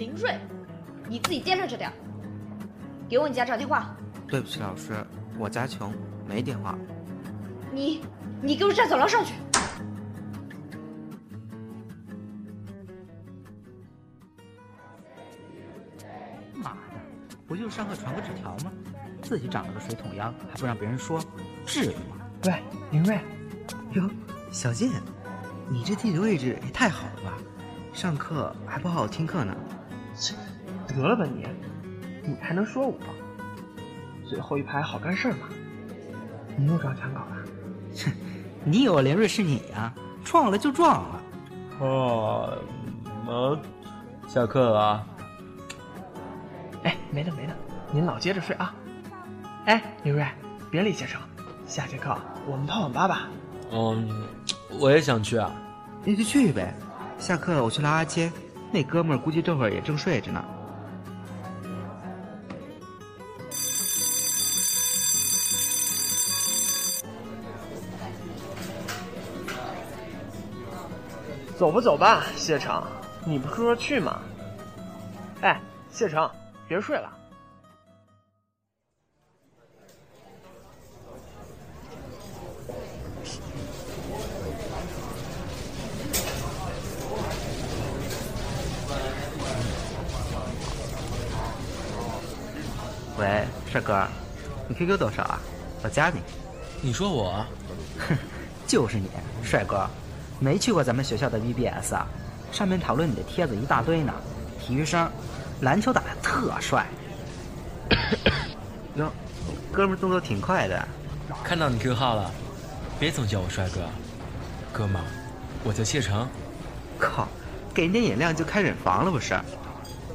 林瑞，你自己掂量着点儿。给我你家长电话。对不起，老师，我家穷，没电话。你，你给我站走廊上去。妈的，不就是上课传个纸条吗？自己长了个水桶腰，还不让别人说，至于吗？喂，林瑞，哟，小静，你这地理位置也太好了吧？上课还不好好听课呢？切，得了吧你，你还能说我？最后一排好干事嘛？你又撞墙稿了？哼，你以为林瑞是你呀？撞了就撞了。哦，那下课了。哎，没了没了，您老接着睡啊。哎，林瑞，别理先生，下节课我们泡网吧吧。嗯，我也想去啊。那就去呗。下课我去拉阿谦，那哥们儿估计这会儿也正睡着呢。走吧走吧，谢成，你不是说去吗？哎，谢成，别睡了。喂，帅哥，你 QQ 多少啊？我加你。你说我？哼，就是你，帅哥。没去过咱们学校的 VBS 啊？上面讨论你的帖子一大堆呢。体育生，篮球打得特帅。哟，哥们动作挺快的。看到你 Q 号了，别总叫我帅哥，哥们，我叫谢成。靠，给人点眼亮就开忍房了不是？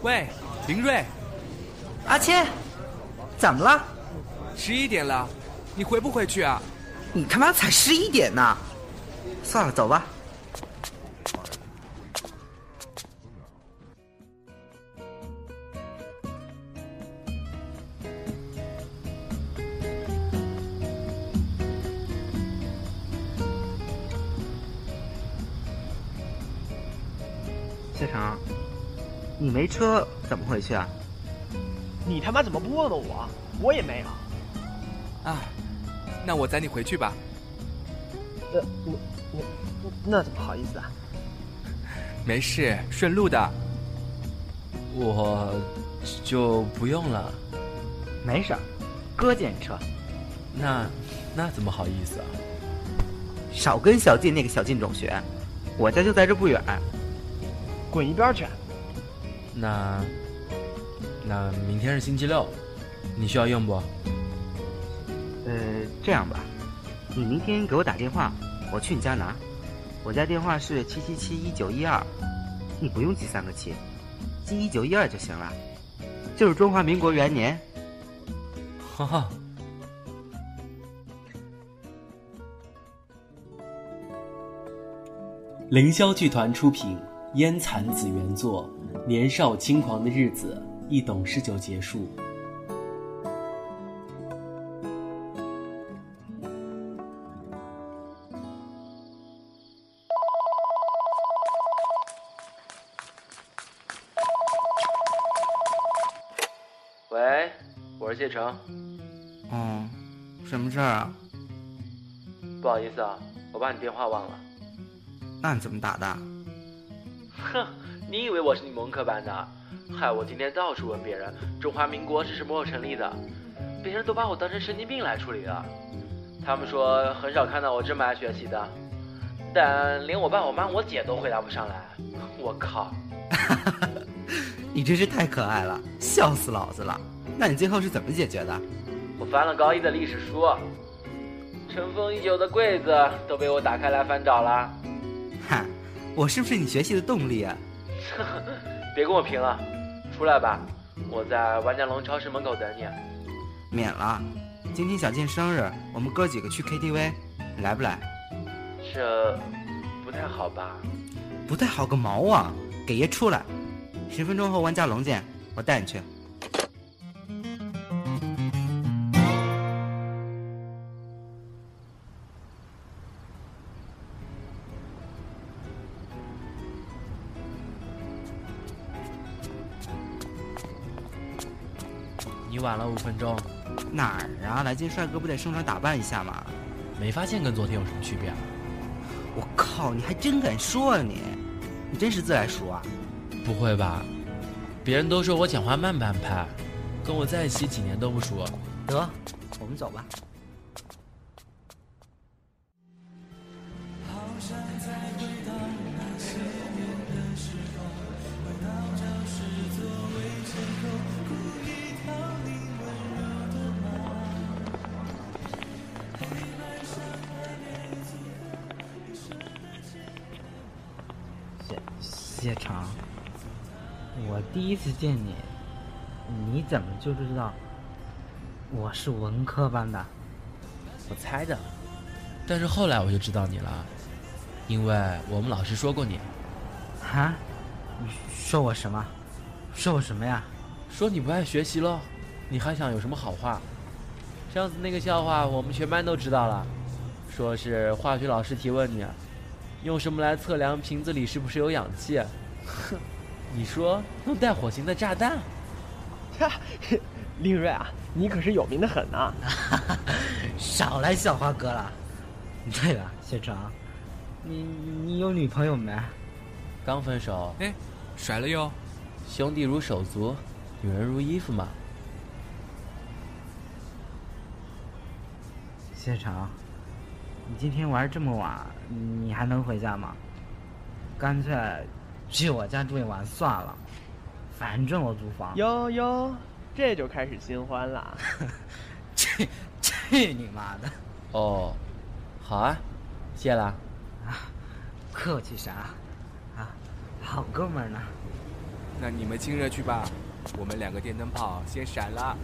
喂，林睿，阿谦，怎么了？十一点了，你回不回去啊？你他妈才十一点呢！算了，走吧。没车怎么回去啊？你他妈怎么不问问我？我也没有。啊，那我载你回去吧。呃，我我那怎么好意思啊？没事，顺路的。我就不用了。没事，哥借你车。那那怎么好意思啊？少跟小静那个小静种学，我家就在这不远。滚一边去！那那明天是星期六，你需要用不？呃，这样吧，你明天给我打电话，我去你家拿。我家电话是七七七一九一二，你不用记三个七，记一九一二就行了。就是中华民国元年。哈哈。凌霄剧团出品。烟残子原作，年少轻狂的日子，一懂事就结束。喂，我是谢成。哦，什么事儿啊？不好意思啊，我把你电话忘了。那你怎么打的？哼，你以为我是你蒙课班的？害我今天到处问别人中华民国是什么时候成立的，别人都把我当成神经病来处理了。他们说很少看到我这么爱学习的，但连我爸、我妈、我姐都回答不上来。我靠！你真是太可爱了，笑死老子了。那你最后是怎么解决的？我翻了高一的历史书，尘封已久的柜子都被我打开来翻找了。哈。我是不是你学习的动力啊？别跟我贫了，出来吧，我在万家龙超市门口等你。免了，今天小静生日，我们哥几个去 KTV，你来不来？这不太好吧？不太好个毛啊！给爷出来，十分钟后万家龙见，我带你去。晚了五分钟。哪儿啊？来见帅哥不得盛装打扮一下吗？没发现跟昨天有什么区别啊？我靠，你还真敢说啊你！你真是自来熟啊？不会吧？别人都说我讲话慢半拍，跟我在一起几年都不熟。得，我们走吧。谢谢长，我第一次见你，你怎么就知道我是文科班的？我猜的，但是后来我就知道你了，因为我们老师说过你。啊？你说我什么？说我什么呀？说你不爱学习喽？你还想有什么好话？上次那个笑话我们全班都知道了，说是化学老师提问你，用什么来测量瓶子里是不是有氧气？哼，你说用带火星的炸弹？哈，林瑞啊，你可是有名的很呐、少来笑话哥了。对了，谢长，你你有女朋友没？刚分手，哎，甩了哟。兄弟如手足，女人如衣服嘛。谢长，你今天玩这么晚，你还能回家吗？干脆去我家住一晚算了，反正我租房。哟哟，这就开始新欢了。去去你妈的！哦，好啊，谢了。啊，客气啥？啊，好哥们儿呢。那你们亲热去吧，我们两个电灯泡先闪了。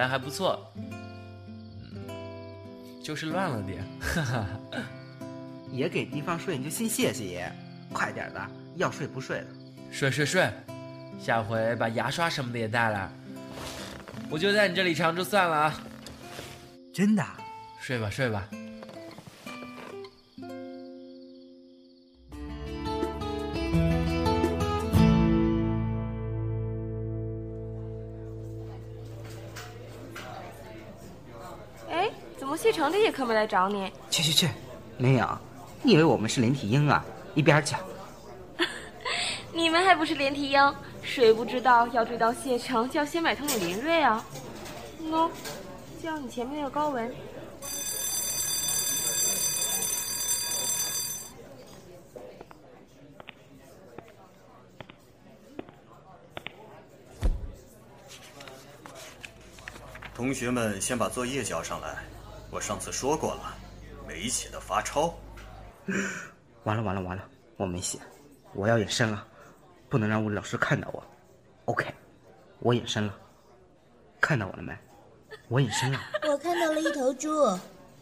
来还不错。嗯，就是乱了点，哈哈。爷给地方睡，你就先谢谢爷，快点的，要睡不睡了。睡睡睡，下回把牙刷什么的也带来。我就在你这里常住算了啊。真的？睡吧睡吧。哎，怎么谢成的夜课没来找你？去去去，没有，你以为我们是连体婴啊？一边去。你们还不是连体婴？谁不知道要追到谢城就要先买通你林瑞啊？喏，叫你前面那个高文。同学们先把作业交上来，我上次说过了，没写的罚抄。完了完了完了，我没写，我要隐身了，不能让物理老师看到我。OK，我隐身了，看到我了没？我隐身了。我看到了一头猪。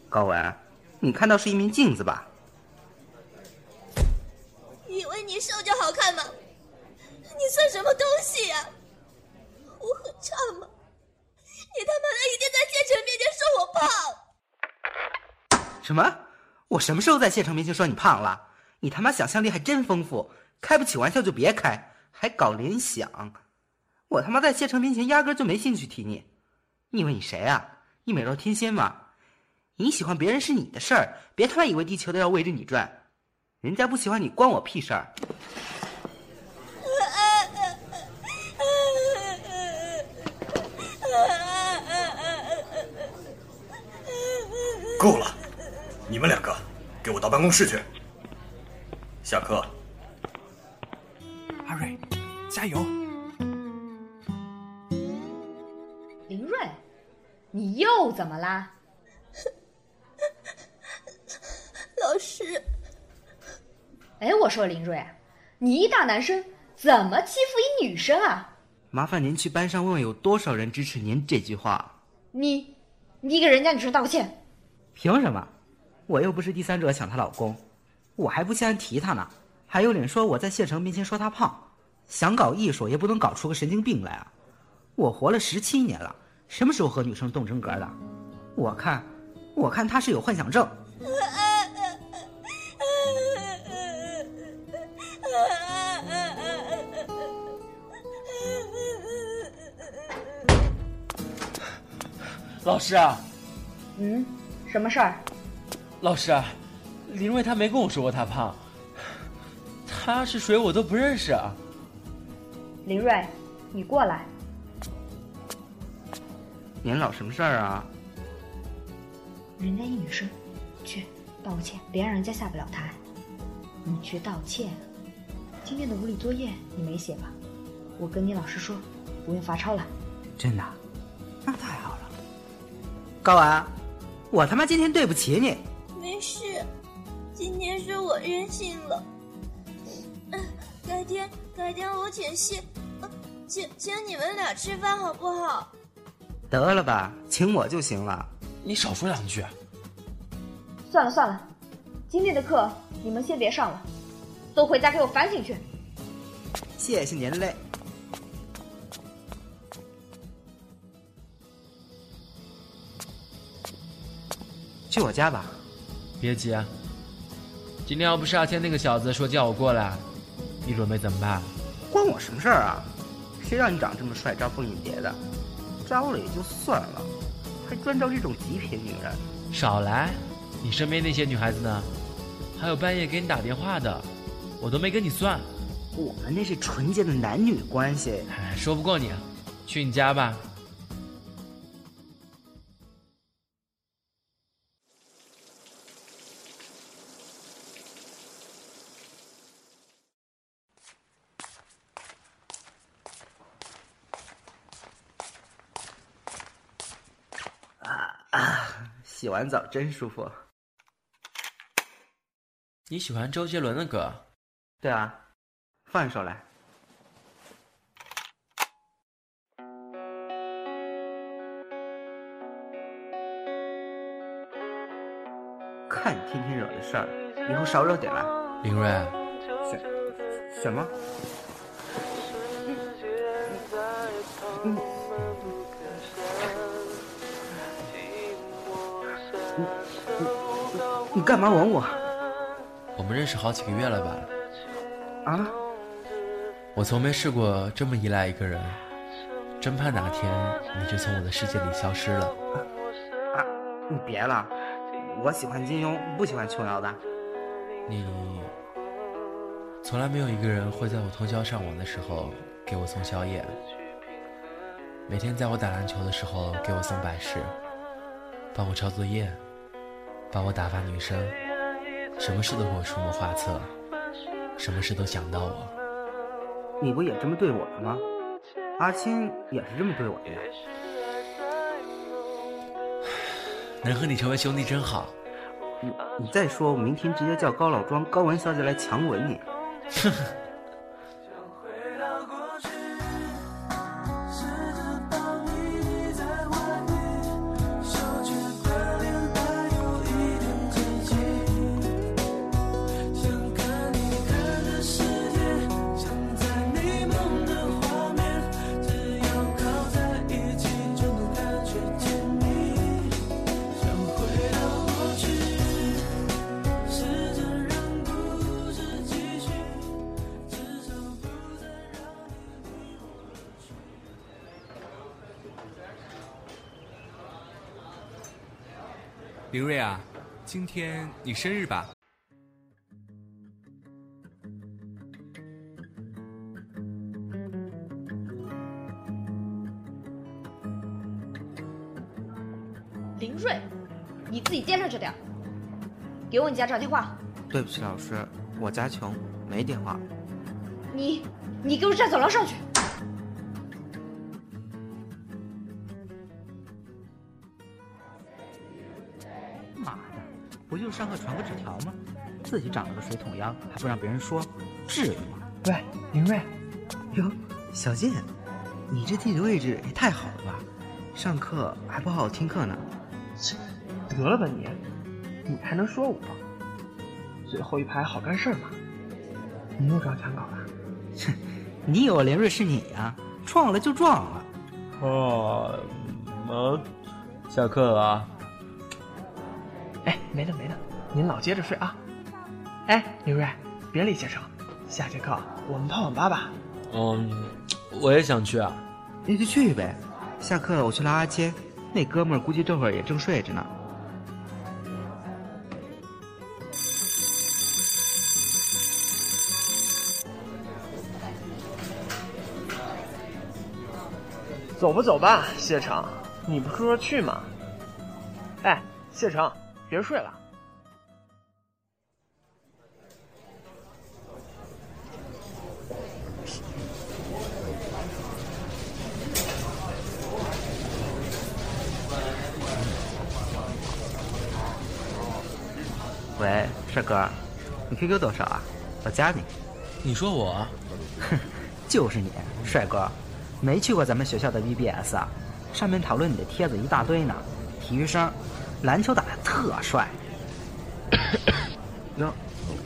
高文，你看到是一面镜子吧？以为你瘦就好看吗？你算什么东西呀、我很差吗？你他妈的一定在谢晨面前说我胖！什么？我什么时候在谢城面前说你胖了？你他妈想象力还真丰富，开不起玩笑就别开，还搞联想。我他妈在谢城面前压根就没兴趣提你。你以为你谁啊？你美若天仙吗？你喜欢别人是你的事儿，别他妈以为地球都要围着你转。人家不喜欢你关我屁事儿。够了，你们两个给我到办公室去。下课。阿瑞，加油！林瑞，你又怎么啦？老师，哎，我说林瑞，你一大男生怎么欺负一女生啊？麻烦您去班上问问有多少人支持您这句话。你，你给人家女生道个歉。凭什么？我又不是第三者抢她老公，我还不稀罕提她呢。还有脸说我在谢成面前说她胖，想搞艺术也不能搞出个神经病来啊！我活了十七年了，什么时候和女生动真格的？我看，我看他是有幻想症。老师啊，嗯，什么事儿？老师，林瑞他没跟我说过他胖，他是谁我都不认识啊。林瑞，你过来。您老什么事儿啊？人家一女生，去道个歉，别让人家下不了台。你去道歉。今天的物理作业你没写吧？我跟你老师说，不用罚抄了。真的？那太好了。高婉，我他妈今天对不起你。是我任性了。改天改天我请谢，请请你们俩吃饭好不好？得了吧，请我就行了。你少说两句。算了算了，今天的课你们先别上了，都回家给我反省去。谢谢您嘞。去我家吧。别急，今天要不是阿天那个小子说叫我过来，你准备怎么办？关我什么事儿啊？谁让你长这么帅，招蜂引蝶的？招了也就算了，还专招这种极品女人。少来！你身边那些女孩子呢？还有半夜给你打电话的，我都没跟你算。我们那是纯洁的男女关系。哎，说不过你，去你家吧。完澡真舒服。你喜欢周杰伦的歌？对啊，放一首来。看你天天惹的事儿，以后少惹点来。林瑞，什什么？干嘛吻我？我们认识好几个月了吧？啊？我从没试过这么依赖一个人，真怕哪天你就从我的世界里消失了。啊！你别了，我喜欢金庸，不喜欢琼瑶的。你从来没有一个人会在我通宵上网的时候给我送宵夜，每天在我打篮球的时候给我送百事，帮我抄作业。帮我打发女生，什么事都给我出谋划策，什么事都想到我。你不也这么对我的吗？阿青也是这么对我的呀。能和你成为兄弟真好。你你再说，我明天直接叫高老庄高文小姐来强吻你。天你生日吧？林瑞，你自己掂量着点。给我你家长电话。对不起，老师，我家穷，没电话。你，你给我站走廊上去。就上课传个纸条吗？自己长了个水桶腰，还不让别人说，至于吗？喂，林瑞，哟，小静，你这地理位置也太好了吧？上课还不好好听课呢？切，得了吧你，你还能说我？最后一排好干事嘛？你又撞墙搞了？哼，你以为林瑞是你呀？撞了就撞了。哦，呃，下课了。哎，没了没了，您老接着睡啊。哎，刘瑞，别理谢成，下节课我们泡网吧吧。嗯，我也想去啊。那就去呗。下课我去拉阿谦，那哥们儿估计这会儿也正睡着呢。走吧走吧，谢成，你不是说去吗？哎，谢成，别睡了。喂，帅哥，你 QQ 多少啊？我加你。你说我？哼，就是你，帅哥。没去过咱们学校的 VBS 啊？上面讨论你的帖子一大堆呢。体育生，篮球打得特帅。哟，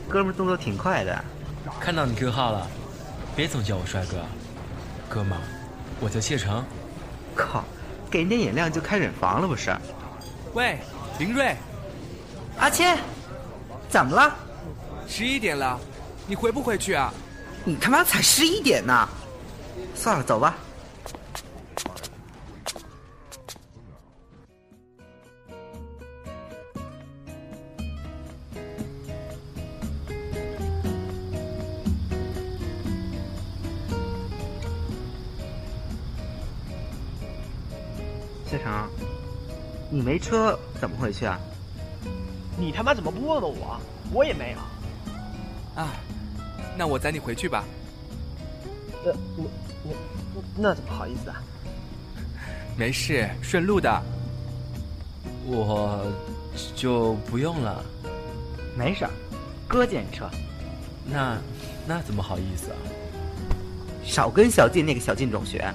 哥们动作挺快的。看到你 QQ 号了，别总叫我帅哥，哥们儿，我叫谢成。靠，给人点眼亮就开忍房了不是？喂，林瑞，阿谦，怎么了？十一点了，你回不回去啊？你他妈才十一点呢！算了，走吧。没车怎么回去啊？你他妈怎么不问问我？我也没有。啊，那我载你回去吧。呃，你你那怎么好意思啊？没事，顺路的。我就不用了。没事，哥借你车。那那怎么好意思啊？少跟小静那个小静种学，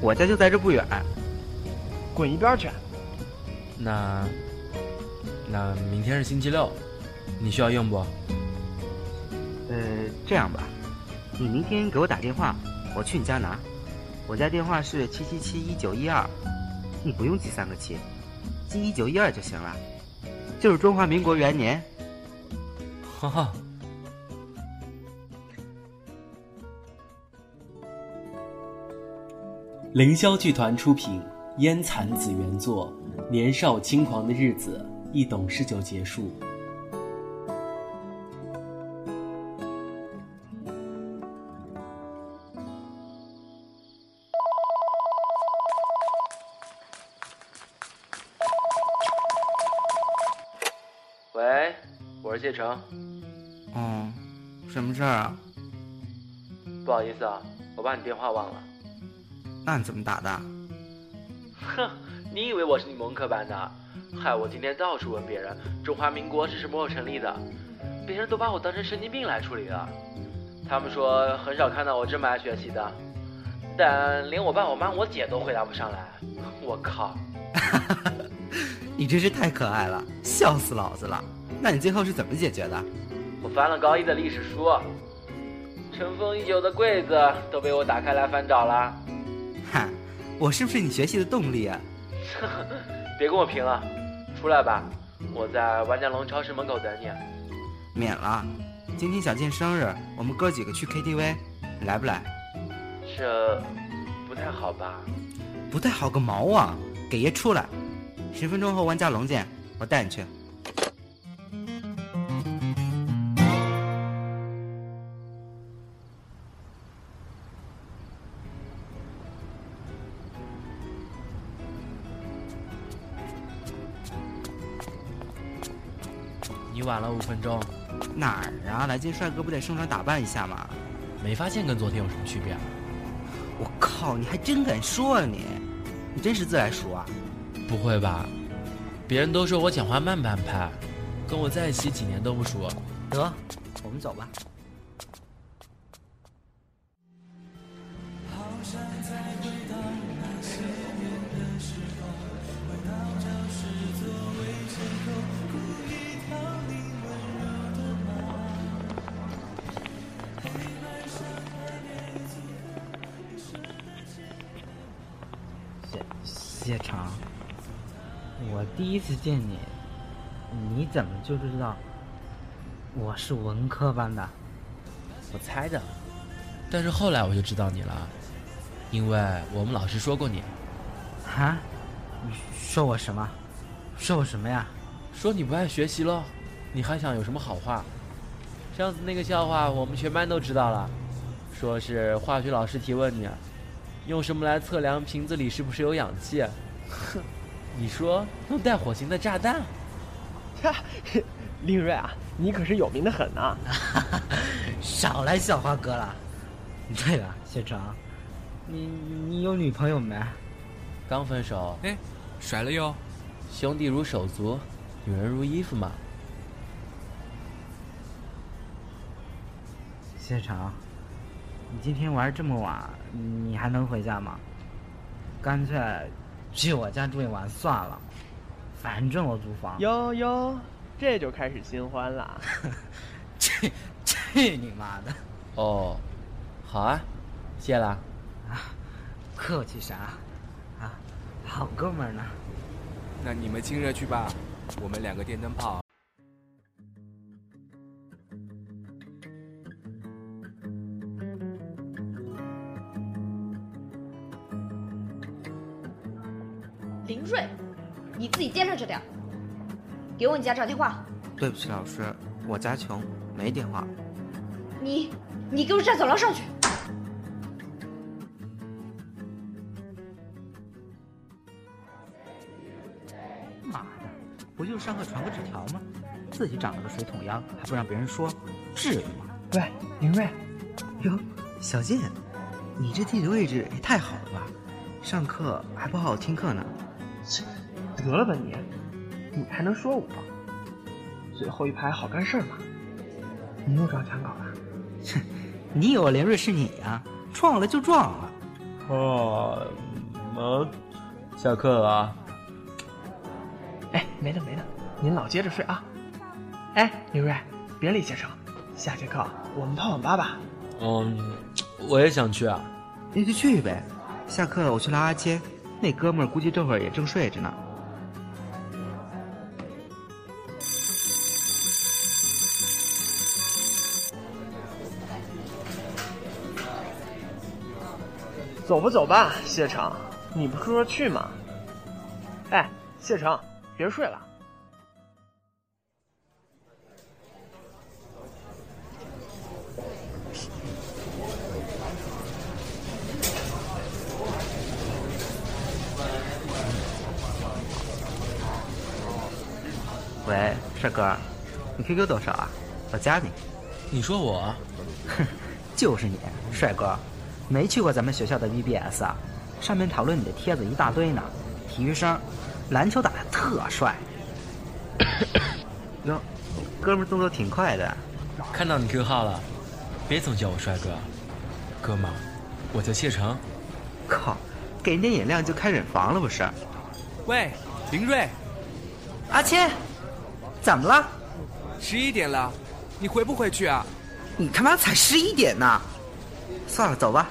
我家就在这不远。滚一边去！那那明天是星期六，你需要用不？呃，这样吧，你明天给我打电话，我去你家拿。我家电话是七七七一九一二，你不用记三个七，记一九一二就行了。就是中华民国元年。哈哈。凌霄剧团出品，烟残子原作，年少轻狂的日子，一懂事就结束。喂，我是谢成。哦，什么事儿啊？不好意思啊，我把你电话忘了。那你怎么打的？哼，你以为我是你们文科班的？害我今天到处问别人中华民国是什么时候成立的，别人都把我当成神经病来处理了。他们说很少看到我这么爱学习的，但连我爸、我妈、我姐都回答不上来。我靠！你真是太可爱了，笑死老子了。那你最后是怎么解决的？我翻了高一的历史书，尘封已久的柜子都被我打开来翻找了。哈，我是不是你学习的动力啊？别跟我贫了，出来吧，我在万家隆超市门口等你。免了，今天小静生日，我们哥几个去 KTV，你来不来？这不太好吧？不太好个毛啊！给爷出来！十分钟后万家隆见，我带你去。晚了五分钟。哪儿啊？来见帅哥不得盛装打扮一下吗？没发现跟昨天有什么区别啊？我靠！你还真敢说啊你！你真是自来熟啊？不会吧？别人都说我讲话慢半拍，跟我在一起几年都不熟。得，我们走吧。见你，你怎么就知道我是文科班的？我猜的，但是后来我就知道你了，因为我们老师说过你。啊？你说我什么？说我什么呀？说你不爱学习喽？你还想有什么好话？上次那个笑话我们全班都知道了，说是化学老师提问你，用什么来测量瓶子里是不是有氧气？哼，你说用带火星的炸弹？哈，林瑞啊，你可是有名的很呐！少来笑话哥了。对了，谢成，你你有女朋友没？刚分手。哎，甩了哟。兄弟如手足，女人如衣服嘛。谢成，你今天玩这么晚，你还能回家吗？干脆去我家住一晚算了，反正我租房。哟哟，这就开始新欢了。去去你妈的！哦，好啊，谢了。啊，客气啥？啊，好哥们呢。那你们亲热去吧，我们两个电灯泡。林瑞，你自己掂量着点。给我你家找电话。对不起，老师，我家穷，没电话。你，你给我站走廊上去。妈的，不就是上课传个纸条吗？自己长了个水桶腰，还不让别人说，至于吗？喂，林瑞。哟，小健，你这地理位置也太好了吧？上课还不好好听课呢。得了吧你，你还能说我？最后一排好干事嘛。你又撞墙稿了？哼，你以为连瑞是你呀？撞了就撞了。哦，么？下课了。哎，没了没了，您老接着睡啊。哎，林瑞，别理先生，下节课我们泡网吧吧。嗯，我也想去啊。那就去呗。下课我去拉阿谦，那哥们儿估计这会儿也正睡着呢。走吧走吧，谢成，你不是说去吗？哎，谢成，别睡了。喂，帅哥，你 QQ 多少啊？我加你。你说我？哼，就是你，帅哥。没去过咱们学校的 VBS 啊？上面讨论你的帖子一大堆呢。体育生，篮球打得特帅。哟，哥们动作挺快的。看到你 Q 号了，别总叫我帅哥，哥们，我叫谢成。靠，给人点眼亮就开忍房了不是？喂，林瑞，阿谦，怎么了？十一点了，你回不回去啊？你他妈才十一点呢！算了，走吧。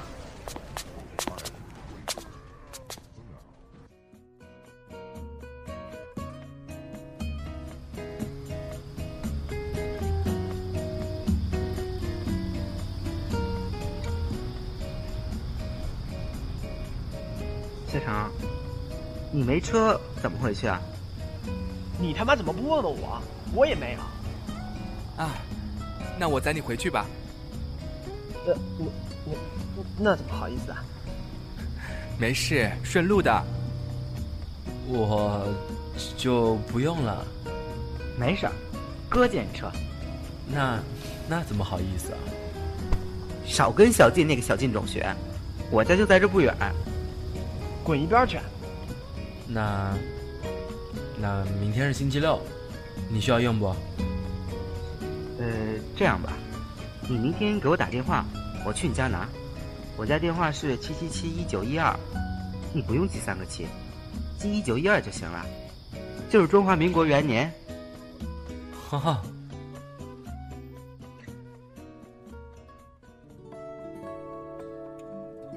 没车怎么回去啊？你他妈怎么不问问我？我也没有。啊，那我载你回去吧。那，我我那怎么好意思啊？没事，顺路的。我就不用了。没事，哥借你车。那那怎么好意思啊？少跟小静那个小静种学，我家就在这不远。滚一边去！那那明天是星期六，你需要用不？呃，这样吧，你明天给我打电话，我去你家拿。我家电话是七七七一九一二，你不用记三个七，记一九一二就行了。就是中华民国元年。哈哈。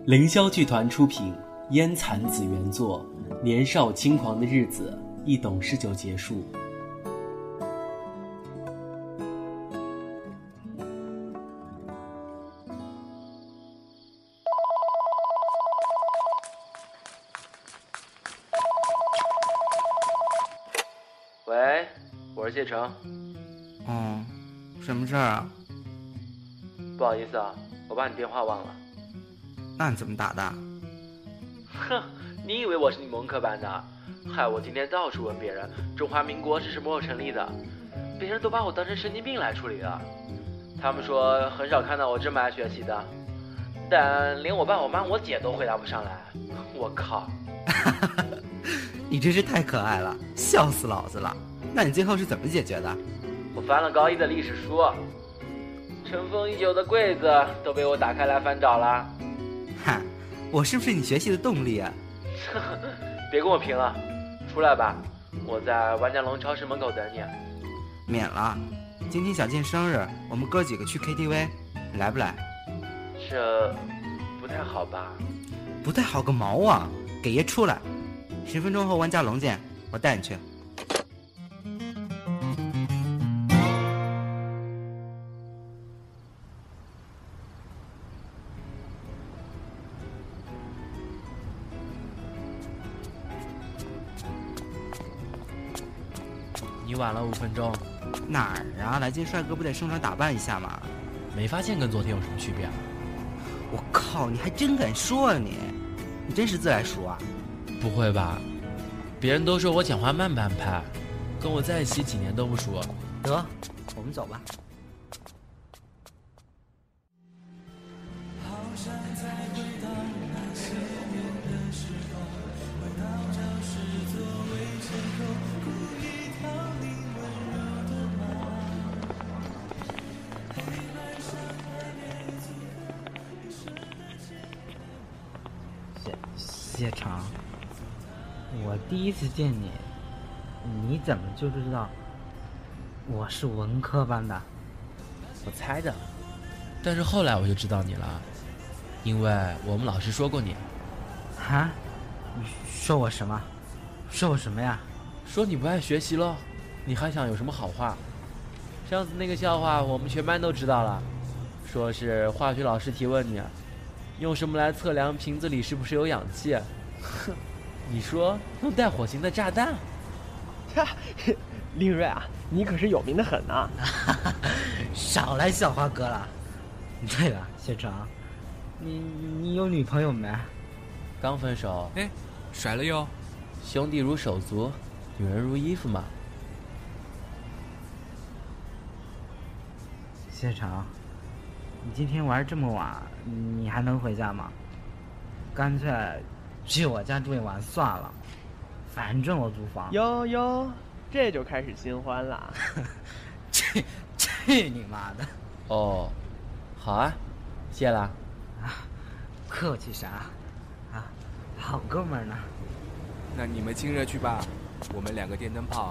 凌霄剧团出品。烟残子原作，年少轻狂的日子一懂事就结束。喂，我是谢成。哦，什么事儿啊？不好意思啊，我把你电话忘了。那你怎么打的？哼，你以为我是你们文科班的？害我今天到处问别人，中华民国是什么时候成立的，别人都把我当成神经病来处理了。他们说很少看到我这么爱学习的，但连我爸、我妈、我姐都回答不上来。我靠！你真是太可爱了，笑死老子了。那你最后是怎么解决的？我翻了高一的历史书，尘封已久的柜子都被我打开来翻找了。哈，我是不是你学习的动力啊？别跟我贫了，出来吧，我在万家隆超市门口等你。免了，今天小健生日，我们哥几个去 KTV，你来不来？这不太好吧？不太好个毛啊！给爷出来！十分钟后万家隆见，我带你去。晚了五分钟，哪儿啊？来见帅哥不得盛装打扮一下吗？没发现跟昨天有什么区别啊？我靠，你还真敢说啊你！你真是自来熟啊？不会吧？别人都说我讲话慢半拍，跟我在一起几年都不熟。得，我们走吧。第一次见你，你怎么就知道我是文科班的？我猜的，但是后来我就知道你了，因为我们老师说过你。啊？你说我什么？说我什么呀？说你不爱学习喽？你还想有什么好话？上次那个笑话我们全班都知道了，说是化学老师提问你，用什么来测量瓶子里是不是有氧气？哼，你说用带火星的炸弹？哈，林瑞啊，你可是有名的很呐！少来笑话哥了。对了，谢成，你你有女朋友没？刚分手。哎，甩了哟。兄弟如手足，女人如衣服嘛。谢成，你今天玩这么晚，你还能回家吗？干脆去我家住一晚算了，反正我租房。哟哟，这就开始新欢了。去去你妈的！哦，好啊，谢了。啊，客气啥？啊，好哥们呢。那你们亲热去吧，我们两个电灯泡。